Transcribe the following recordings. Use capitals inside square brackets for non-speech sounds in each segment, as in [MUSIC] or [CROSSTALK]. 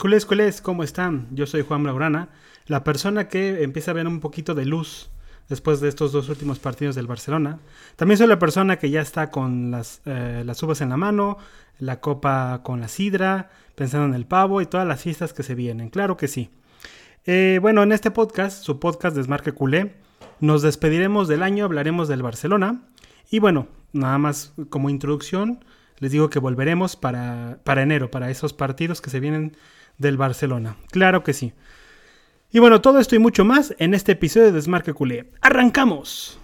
Culés, culés, ¿cómo están? Yo soy Juan Laurana, la persona que empieza a ver un poquito de luz después de estos dos últimos partidos del Barcelona. También soy la persona que ya está con las, eh, las uvas en la mano, la copa con la sidra, pensando en el pavo y todas las fiestas que se vienen. Claro que sí. Eh, bueno, en este podcast, su podcast Desmarque Culé, nos despediremos del año, hablaremos del Barcelona. Y bueno, nada más como introducción, les digo que volveremos para, para enero, para esos partidos que se vienen del Barcelona. Claro que sí. Y bueno, todo esto y mucho más en este episodio de Desmarque Culé. ¡Arrancamos!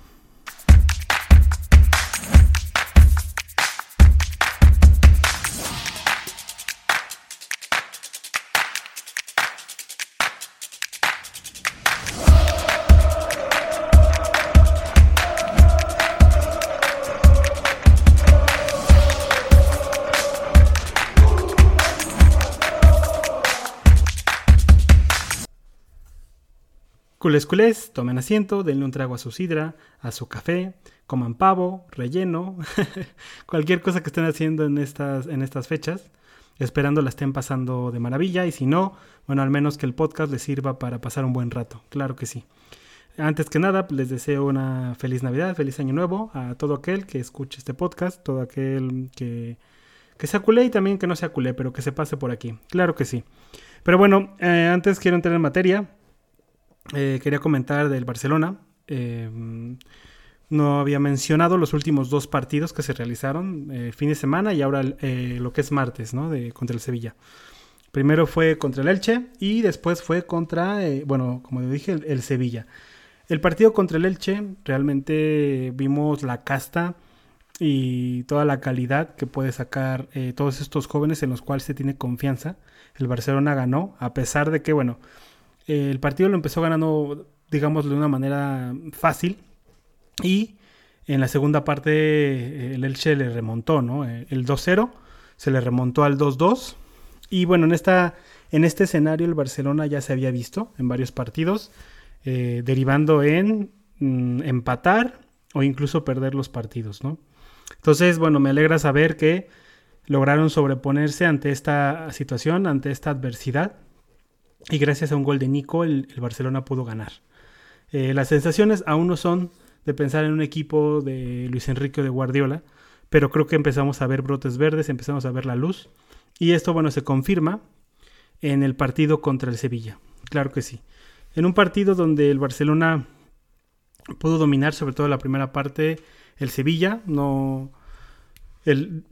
Culés, culés, tomen asiento, denle un trago a su sidra, a su café, coman pavo, relleno, [LAUGHS] cualquier cosa que estén haciendo en estas, en estas fechas, esperando la estén pasando de maravilla y si no, bueno, al menos que el podcast les sirva para pasar un buen rato, claro que sí. Antes que nada, les deseo una feliz Navidad, feliz Año Nuevo a todo aquel que escuche este podcast, todo aquel que, que sea culé y también que no sea culé, pero que se pase por aquí, claro que sí. Pero bueno, eh, antes quiero entrar en materia. Eh, quería comentar del Barcelona. Eh, no había mencionado los últimos dos partidos que se realizaron el eh, fin de semana y ahora lo que es martes, ¿no? De, contra el Sevilla. Primero fue contra el Elche y después fue contra, bueno, como dije, el, Sevilla. El partido contra el Elche realmente vimos la casta y toda la calidad que puede sacar todos estos jóvenes en los cuales se tiene confianza. El Barcelona ganó, a pesar de que, bueno, el partido lo empezó ganando, digamos, de una manera fácil. Y en la segunda parte eh, el Elche le remontó, ¿no? Eh, el 2-0 se le remontó al 2-2. Y bueno, en, esta, en este escenario el Barcelona ya se había visto en varios partidos, eh, derivando en mm, empatar o incluso perder los partidos, ¿no? Entonces, bueno, me alegra saber que lograron sobreponerse ante esta situación, ante esta adversidad y gracias a un gol de Nico el, Barcelona pudo ganar. Eh, las sensaciones aún no son de pensar en un equipo de Luis Enrique o de Guardiola, pero creo que empezamos a ver brotes verdes, empezamos a ver la luz y esto bueno se confirma en el partido contra el Sevilla. Claro que sí. En un partido donde el Barcelona pudo dominar sobre todo la primera parte, el Sevilla no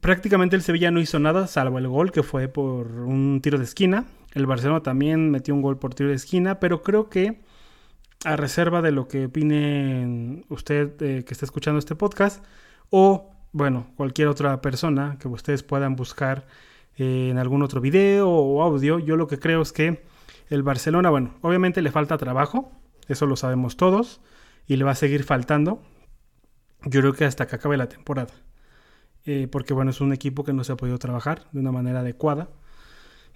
prácticamente el Sevilla no hizo nada salvo el gol que fue por un tiro de esquina el Barcelona también metió un gol por tiro de esquina, pero creo que a reserva de lo que opine usted eh, que está escuchando este podcast o, bueno, cualquier otra persona que ustedes puedan buscar eh, en algún otro video o audio, yo lo que creo es que el Barcelona, bueno, obviamente le falta trabajo, eso lo sabemos todos, y le va a seguir faltando, yo creo que hasta que acabe la temporada. Eh, porque bueno, es un equipo que no se ha podido trabajar de una manera adecuada.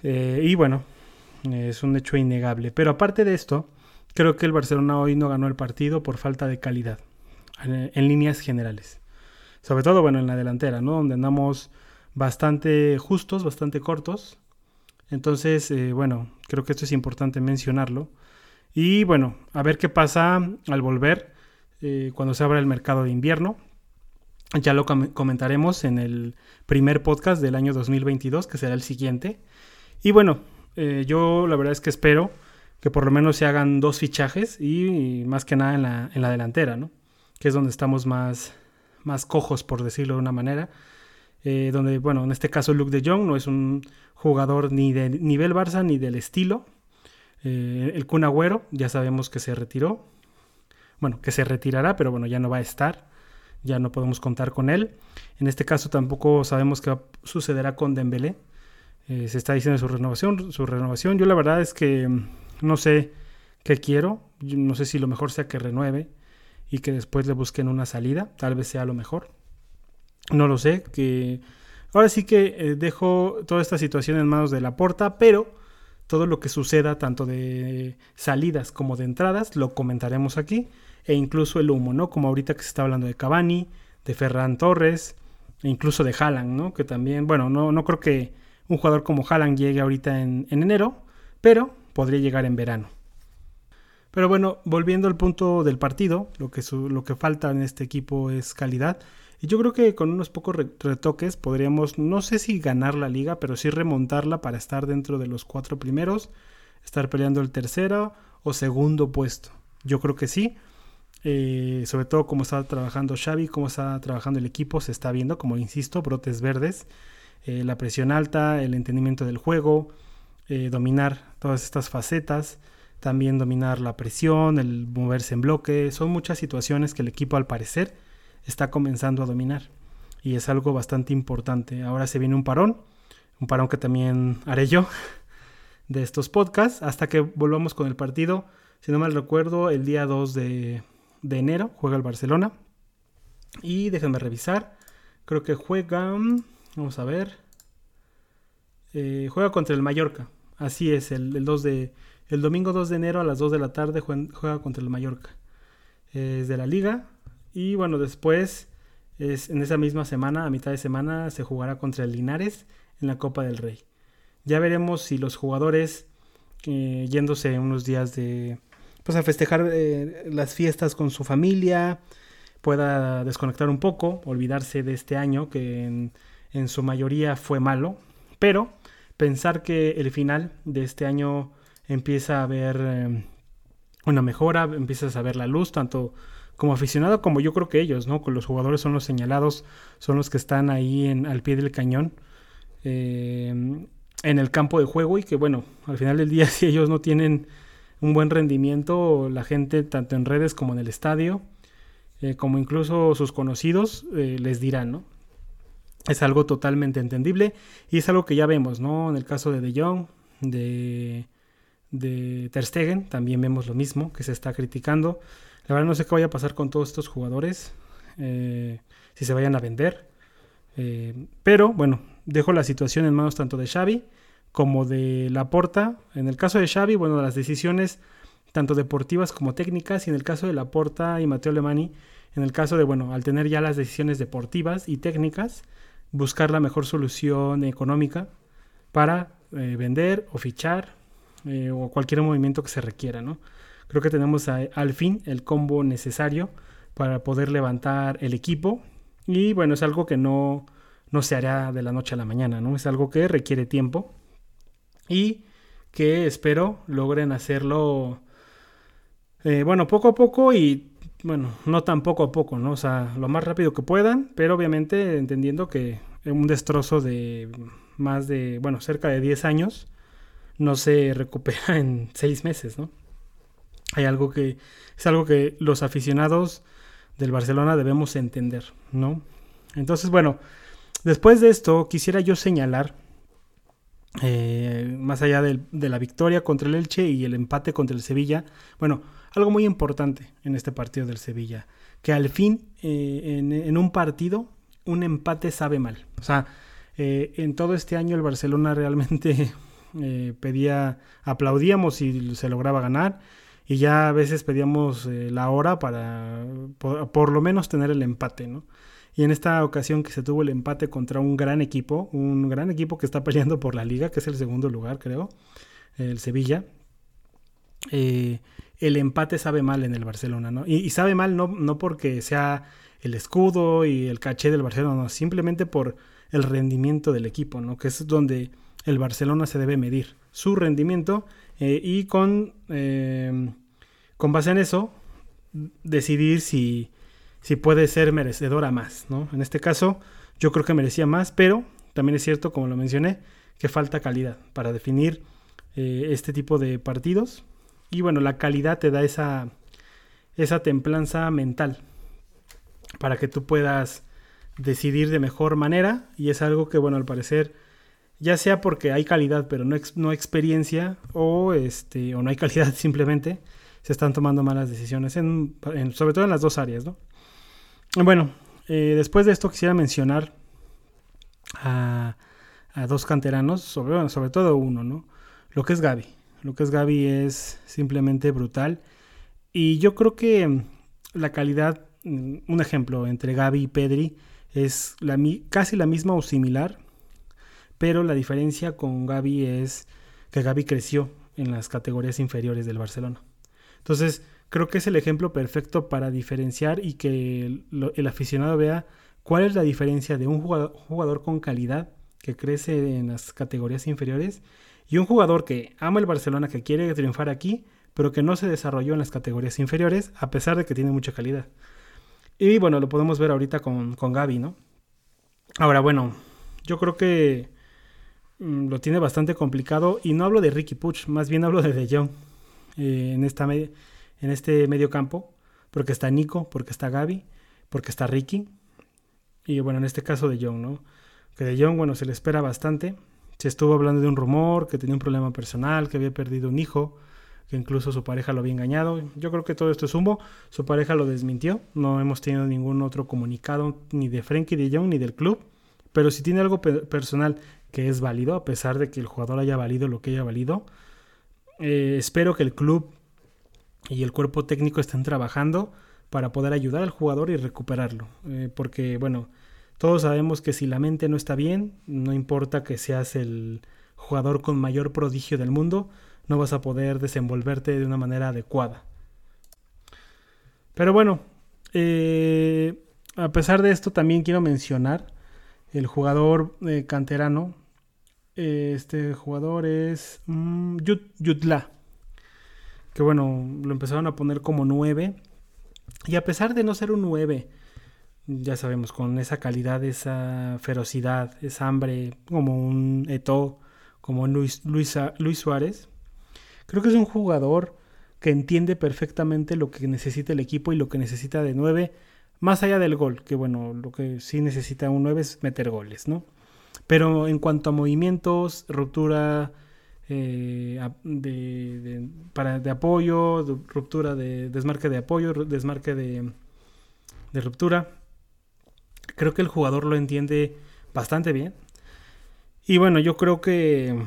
Eh, y bueno, es un hecho innegable. Pero aparte de esto, creo que el Barcelona hoy no ganó el partido por falta de calidad, en, líneas generales. Sobre todo, bueno, en la delantera, ¿no? Donde andamos bastante justos, bastante cortos. Entonces, eh, bueno, creo que esto es importante mencionarlo. Y bueno, a ver qué pasa al volver eh, cuando se abra el mercado de invierno. Ya lo comentaremos en el primer podcast del año 2022, que será el siguiente. Y bueno, eh, yo la verdad es que espero que por lo menos se hagan dos fichajes y, más que nada en la, en la, delantera, ¿no? Que es donde estamos más, más cojos, por decirlo de una manera. Eh, donde, bueno, en este caso Luke de Jong no es un jugador ni de nivel Barça ni del estilo. Eh, el Kun Agüero ya sabemos que se retiró. Bueno, que se retirará, pero bueno, ya no va a estar. Ya no podemos contar con él. En este caso tampoco sabemos qué sucederá con Dembélé eh, se está diciendo su renovación, su renovación. Yo la verdad es que mm, no sé qué quiero. no sé si lo mejor sea que renueve y que después le busquen una salida. Tal vez sea lo mejor. No lo sé. Que ahora sí que eh, dejo toda esta situación en manos de la porta, pero todo lo que suceda, tanto de salidas como de entradas, lo comentaremos aquí. E incluso el humo, ¿no? Como ahorita que se está hablando de Cavani, de Ferran Torres, e incluso de Haaland, ¿no? Que también, bueno, no, no creo que un jugador como Haaland llegue ahorita en, enero, pero podría llegar en verano. Pero bueno, volviendo al punto del partido, lo que, lo que falta en este equipo es calidad. Y yo creo que con unos pocos retoques podríamos, no sé si ganar la liga, pero sí remontarla para estar dentro de los cuatro primeros, estar peleando el tercero o segundo puesto. Yo creo que sí. Eh, sobre todo como está trabajando Xavi, cómo está trabajando el equipo, se está viendo, como insisto, brotes verdes, eh, la presión alta, el entendimiento del juego, eh, dominar todas estas facetas, también dominar la presión, el moverse en bloque, son muchas situaciones que el equipo al parecer está comenzando a dominar y es algo bastante importante. Ahora se viene un parón, un parón que también haré yo [LAUGHS] de estos podcasts hasta que volvamos con el partido. Si no mal recuerdo, el día 2 de, de enero juega el Barcelona. Y déjenme revisar. Creo que juega. Vamos a ver. Eh, juega contra el Mallorca. Así es, el, 2 de. El domingo 2 de enero a las 2 de la tarde juega, contra el Mallorca. Es de la liga. Y bueno, después, es, en esa misma semana, a mitad de semana, se jugará contra el Linares en la Copa del Rey. Ya veremos si los jugadores, eh, yéndose unos días de, pues a festejar eh, las fiestas con su familia, pueda desconectar un poco, olvidarse de este año que su mayoría fue malo, pero pensar que el final de este año empieza a ver eh, una mejora, empiezas a ver la luz, tanto como aficionado como yo creo que ellos, ¿no? Con los jugadores son los señalados, son los que están ahí en, al pie del cañón. Eh, en el campo de juego y que bueno, al final del día [LAUGHS] si ellos no tienen un buen rendimiento la gente tanto en redes como en el estadio, eh, como incluso sus conocidos eh, les dirán, ¿no? Es algo totalmente entendible y es algo que ya vemos, ¿no? En el caso de De Jong, de, de Ter Stegen, también vemos lo mismo, que se está criticando. La verdad no sé qué vaya a pasar con todos estos jugadores, eh, si se vayan a vender. pero bueno, dejo la situación en manos tanto de Xavi como de Laporta. En el caso de Xavi, bueno, las decisiones tanto deportivas como técnicas, y en el caso de Laporta y Mateo Alemani, en el caso de, bueno, al tener ya las decisiones deportivas y técnicas, buscar la mejor solución económica para eh, vender o fichar eh, o cualquier movimiento que se requiera, ¿no? Creo que tenemos al fin el combo necesario para poder levantar el equipo y bueno, es algo que no, no se hará de la noche a la mañana, ¿no? Es algo que requiere tiempo y que espero logren hacerlo, eh, bueno, poco a poco y, bueno, no tan poco a poco, ¿no? O sea, lo más rápido que puedan, pero obviamente entendiendo que un destrozo de más de, bueno, cerca de 10 años no se [LAUGHS] recupera en 6 meses, ¿no? Hay algo que, es algo que los aficionados del Barcelona debemos entender, ¿no? Entonces, bueno, después de esto quisiera yo señalar eh, más allá de, la victoria contra el Elche y el empate contra el Sevilla, bueno, algo muy importante en este partido del Sevilla, que al fin eh, en, un partido un empate sabe mal. O sea, eh, en todo este año el Barcelona realmente [LAUGHS] pedía, aplaudíamos si se lograba ganar y ya a veces pedíamos la hora para por, por, lo menos tener el empate, ¿no? Y en esta ocasión que se tuvo el empate contra un gran equipo, un gran equipo que está peleando por la liga, que es el segundo lugar, creo, el Sevilla. Eh, el empate sabe mal en el Barcelona, ¿no? Y, sabe mal no, no, porque sea el escudo y el caché del Barcelona, no, simplemente por el rendimiento del equipo, ¿no? Que es donde el Barcelona se debe medir su rendimiento eh, y con, eh, con base en eso decidir si si puede ser merecedora más, ¿no? En este caso, yo creo que merecía más, pero también es cierto, como lo mencioné, que falta calidad para definir eh, este tipo de partidos. Y bueno, la calidad te da esa, esa templanza mental para que tú puedas decidir de mejor manera. Y es algo que, bueno, al parecer, ya sea porque hay calidad, pero no, no experiencia, o, este, o no hay calidad [LAUGHS] simplemente, se están tomando malas decisiones, en, sobre todo en las dos áreas, ¿no? Bueno, eh, después de esto quisiera mencionar a, dos canteranos, sobre, sobre todo uno, ¿no? Lo que es Gaby. Es Gaby es simplemente brutal. Y yo creo que la calidad, mm, un ejemplo entre Gaby y Pedri, es la, casi la misma o similar. pero la diferencia con Gaby es que Gaby creció en las categorías inferiores del Barcelona. Entonces, creo que es el ejemplo perfecto para diferenciar y que el, aficionado vea cuál es la diferencia de un jugador, con calidad que crece en las categorías inferiores y un jugador que ama el Barcelona, que quiere triunfar aquí, pero que no se desarrolló en las categorías inferiores, a pesar de que tiene mucha calidad. Y bueno, lo podemos ver ahorita con, con Gaby, ¿no? Ahora, bueno, yo creo que mm, lo tiene bastante complicado y no hablo de Ricky Puch, más bien hablo de De Jong eh, en, esta en este medio campo, porque está Nico, porque está Gaby, porque está Ricky y bueno, en este caso de Jong, ¿no? Que de Jong, bueno, se le espera bastante. Se estuvo hablando de un rumor, que tenía un problema personal, que había perdido un hijo, que incluso su pareja lo había engañado. Yo creo que todo esto es humo. Su pareja lo desmintió. No hemos tenido ningún otro comunicado ni de Frankie de Jong ni del club. Pero si tiene algo personal que es válido, a pesar de que el jugador haya valido lo que haya valido, eh, espero que el club y el cuerpo técnico estén trabajando para poder ayudar al jugador y recuperarlo. Eh, porque, bueno, todos sabemos que si la mente no está bien, no importa que seas el jugador con mayor prodigio del mundo, no vas a poder desenvolverte de una manera adecuada. Pero bueno, eh, a pesar de esto también quiero mencionar el jugador eh, canterano. este jugador es mm, Yutla. Que bueno, lo empezaron a poner como 9 y a pesar de no ser un 9, ya sabemos, con esa calidad, esa ferocidad, esa hambre, como un Eto, como Luis, Luis, Luis Suárez, creo que es un jugador que entiende perfectamente lo que necesita el equipo y lo que necesita de 9, más allá del gol, que bueno, lo que sí necesita un 9 es meter goles, ¿no? Pero en cuanto a movimientos, ruptura, eh, de, para, de apoyo, ruptura de desmarque de apoyo, desmarque de, de ruptura. Creo que el jugador lo entiende bastante bien. Y bueno, yo creo que,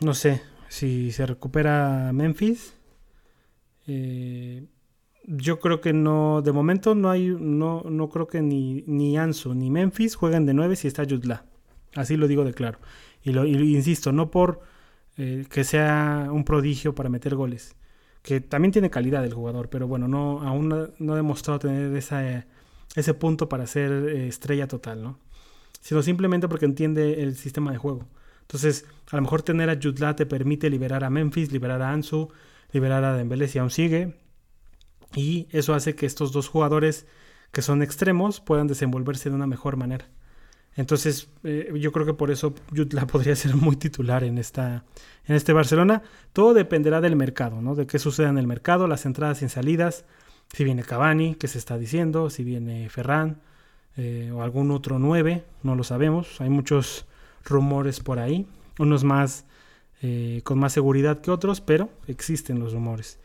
no sé, si se recupera Memphis, eh, yo creo que no, de momento no hay, no, no creo que ni, ni Ansu ni Memphis jueguen de 9 si está Jutla. Así lo digo de claro. Y lo insisto, no por eh, que sea un prodigio para meter goles. Que también tiene calidad el jugador, pero bueno, no, aún no, ha demostrado tener esa, ese punto para ser eh, estrella total, ¿no? Sino simplemente porque entiende el sistema de juego. Entonces, a lo mejor tener a Jutla te permite liberar a Memphis, liberar a Ansu, liberar a Dembélé si aún sigue. Y eso hace que estos dos jugadores que son extremos puedan desenvolverse de una mejor manera. Entonces, eh, yo creo que por eso Jutla [LAUGHS] podría ser muy titular en, esta, en este Barcelona. Todo dependerá del mercado, ¿no? De qué suceda en el mercado, las entradas y salidas. Si viene Cavani, que se está diciendo, si viene Ferran eh, o algún otro 9, no lo sabemos. Hay muchos rumores por ahí, unos más eh, con más seguridad que otros, pero existen los rumores.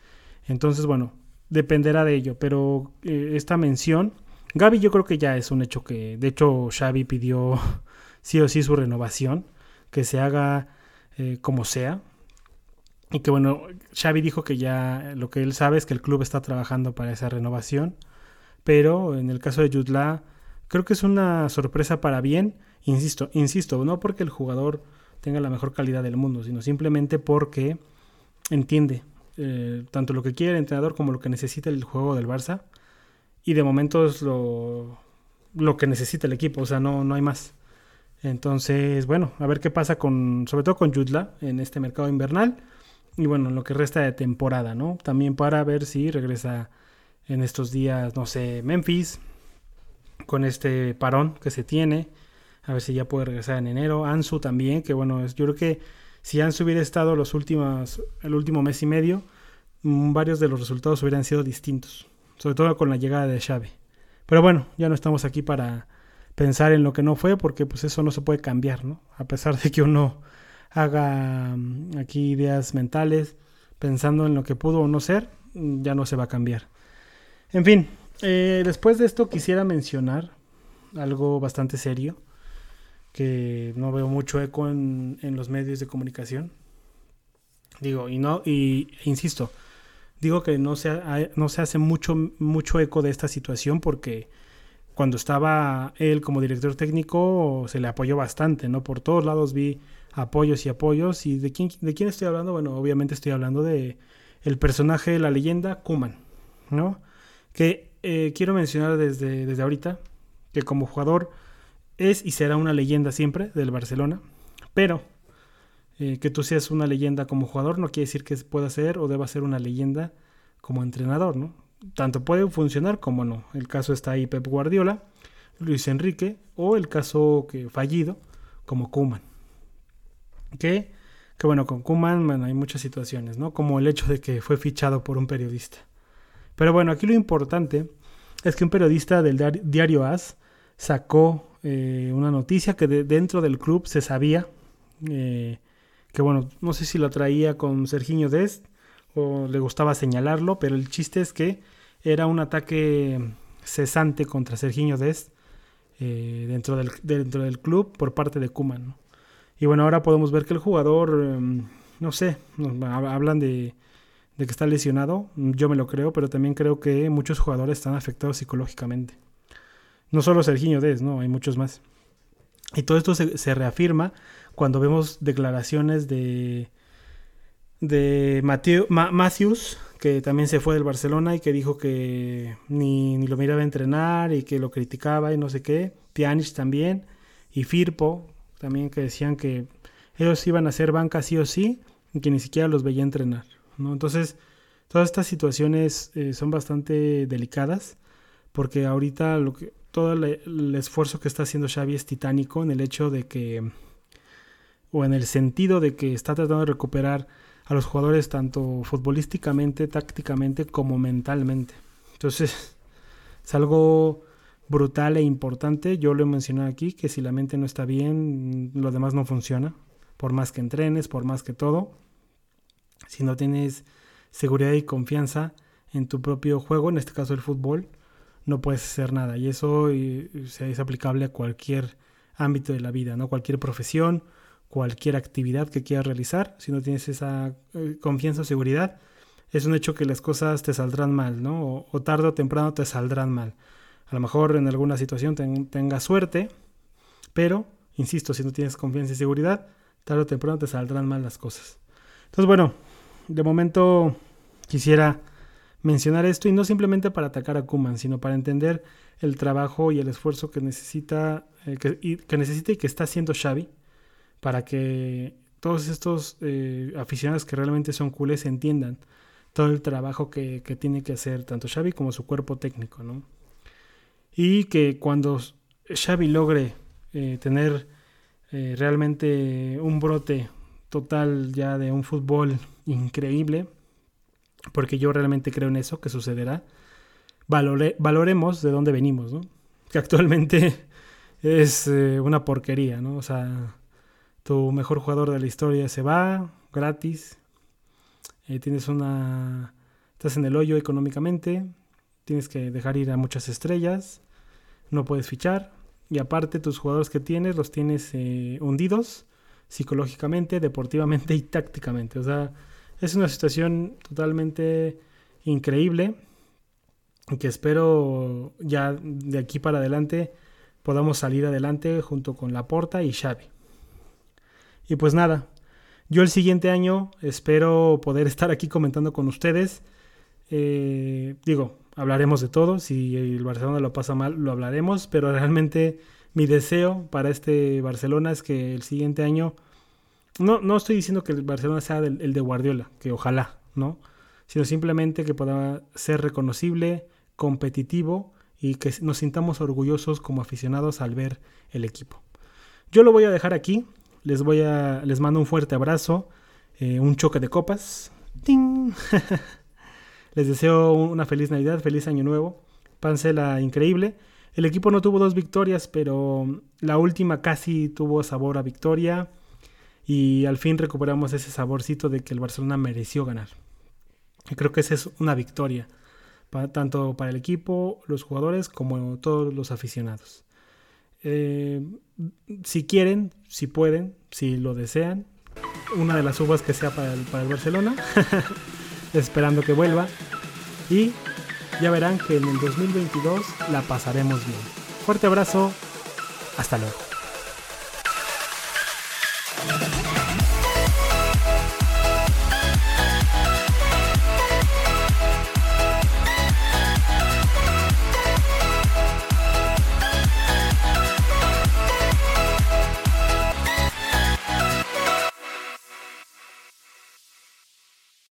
Entonces, bueno, dependerá de ello. Pero esta mención Gaby yo creo que ya es un hecho que, de hecho, Xavi pidió [LAUGHS] sí o sí su renovación, que se haga eh, como sea. Y que bueno, Xavi dijo que ya lo que él sabe es que el club está trabajando para esa renovación. Pero en el caso de Jutla, creo que es una sorpresa para bien. Insisto, insisto, no porque el jugador tenga la mejor calidad del mundo, sino simplemente porque entiende eh, tanto lo que quiere el entrenador como lo que necesita el juego del Barça y de momento es lo, lo que necesita el equipo, o sea, no, no hay más. Entonces, bueno, a ver qué pasa con, sobre todo con Jutla en este mercado invernal y bueno, lo que resta de temporada, ¿no? También para ver si regresa en estos días, no sé, Memphis, con este parón que se tiene, a ver si ya puede regresar en enero, Ansu también, que bueno, yo creo que si Ansu hubiera estado los últimos, el último mes y medio, mm, varios de los resultados hubieran sido distintos sobre todo con la llegada de Xavi. Pero bueno, ya no estamos aquí para pensar en lo que no fue, porque pues eso no se puede cambiar, ¿no? A pesar de que uno haga mm, aquí ideas mentales pensando en lo que pudo o no ser, mm, ya no se va a cambiar. En fin, eh, después de esto quisiera mencionar algo bastante serio, que no veo mucho eco en, en los medios de comunicación. Digo, y no, y insisto, Digo que no se, no se hace mucho, mucho eco de esta situación porque cuando estaba él como director técnico se le apoyó bastante, ¿no? Por todos lados vi apoyos y apoyos. ¿Y de quién, de quién estoy hablando? Bueno, obviamente estoy hablando de el personaje de la leyenda, Kuman, ¿no? Que eh, quiero mencionar desde, desde ahorita que como jugador es y será una leyenda siempre del Barcelona, pero eh, que tú seas una leyenda como jugador no quiere decir que pueda ser o deba ser una leyenda como entrenador, ¿no? Tanto puede funcionar como no. El caso está ahí Pep Guardiola, Luis Enrique o el caso que fallido como Kuman. Que, bueno, con Kuman hay muchas situaciones, ¿no? Como el hecho de que fue fichado por un periodista. Pero bueno, aquí lo importante es que un periodista del diario AS sacó eh, una noticia que dentro del club se sabía eh, que bueno, no sé si lo traía con Serginho Dest o le gustaba señalarlo, pero el chiste es que era un ataque cesante contra Serginho Dest eh, dentro, del, dentro del club por parte de Kuman. Y bueno, ahora podemos ver que el jugador, em, no sé, hablan de, que está lesionado, yo me lo creo, pero también creo que muchos jugadores están afectados psicológicamente. No solo Serginho Dest, no, hay muchos más. Y todo esto se, reafirma cuando vemos declaraciones de, de Matthews, que también se fue del Barcelona y que dijo que ni, ni, lo miraba entrenar y que lo criticaba y no sé qué. Pjanic también. Y Firpo también que decían que ellos iban a hacer banca sí o sí y que ni siquiera los veía entrenar. ¿no? Entonces, todas estas situaciones eh, son bastante delicadas porque ahorita lo que todo el, esfuerzo que está haciendo Xavi es titánico en el hecho de que, o en el sentido de que está tratando de recuperar a los jugadores tanto futbolísticamente, tácticamente como mentalmente. Entonces, es algo brutal e importante. Yo lo he mencionado aquí, que si la mente no está bien, lo demás no funciona. Por más que entrenes, por más que todo. Si no tienes seguridad y confianza en tu propio juego, en este caso el fútbol, no puedes hacer nada. Y eso es aplicable a cualquier ámbito de la vida, ¿no? Cualquier profesión, cualquier actividad que quieras realizar, si no tienes esa eh, confianza o seguridad, es un hecho que las cosas te saldrán mal, ¿no? O, tarde o temprano te saldrán mal. A lo mejor en alguna situación tengas suerte, pero, insisto, si no tienes confianza y seguridad, tarde o temprano te saldrán mal las cosas. Entonces, bueno, de momento quisiera mencionar esto y no simplemente para atacar a Kuman, sino para entender el trabajo y el esfuerzo que necesita, eh, que, y, que, necesita y que está haciendo Xavi para que todos estos eh, aficionados que realmente son culés entiendan todo el trabajo que, que, tiene que hacer tanto Xavi como su cuerpo técnico, ¿no? Y que cuando Xavi logre eh, tener realmente un brote total ya de un fútbol increíble, porque yo realmente creo en eso, que sucederá, valoremos de dónde venimos, ¿no? Que actualmente [LAUGHS] es eh, una porquería, ¿no? O sea, tu mejor jugador de la historia se va gratis, eh, tienes una... estás en el hoyo económicamente, tienes que dejar ir a muchas estrellas, no puedes fichar, y aparte tus jugadores que tienes los tienes eh, hundidos psicológicamente, deportivamente y tácticamente, o sea es una situación totalmente increíble que espero ya de aquí para adelante podamos salir adelante junto con Laporta y Xavi. Y pues nada, yo el siguiente año espero poder estar aquí comentando con ustedes. Eh, digo, hablaremos de todo. Si el Barcelona lo pasa mal, lo hablaremos. Pero realmente mi deseo para este Barcelona es que el siguiente año no, no estoy diciendo que el Barcelona sea el de Guardiola, que ojalá, ¿no? Sino simplemente que pueda ser reconocible, competitivo y que nos sintamos orgullosos como aficionados al ver el equipo. Yo lo voy a dejar aquí. Les voy a. Les mando un fuerte abrazo. Eh, un choque de copas. [LAUGHS] les deseo una feliz Navidad, feliz año nuevo. Pancela increíble. El equipo no tuvo dos victorias, pero la última casi tuvo sabor a victoria y al fin recuperamos ese saborcito de que el Barcelona mereció ganar. Creo que esa es una victoria, tanto para el equipo, los jugadores, como todos los aficionados. Eh, si quieren, si pueden, si lo desean, una de las uvas que sea para para el Barcelona, [LAUGHS] esperando que vuelva. Y ya verán que en el 2022 la pasaremos bien. Fuerte abrazo. Hasta luego.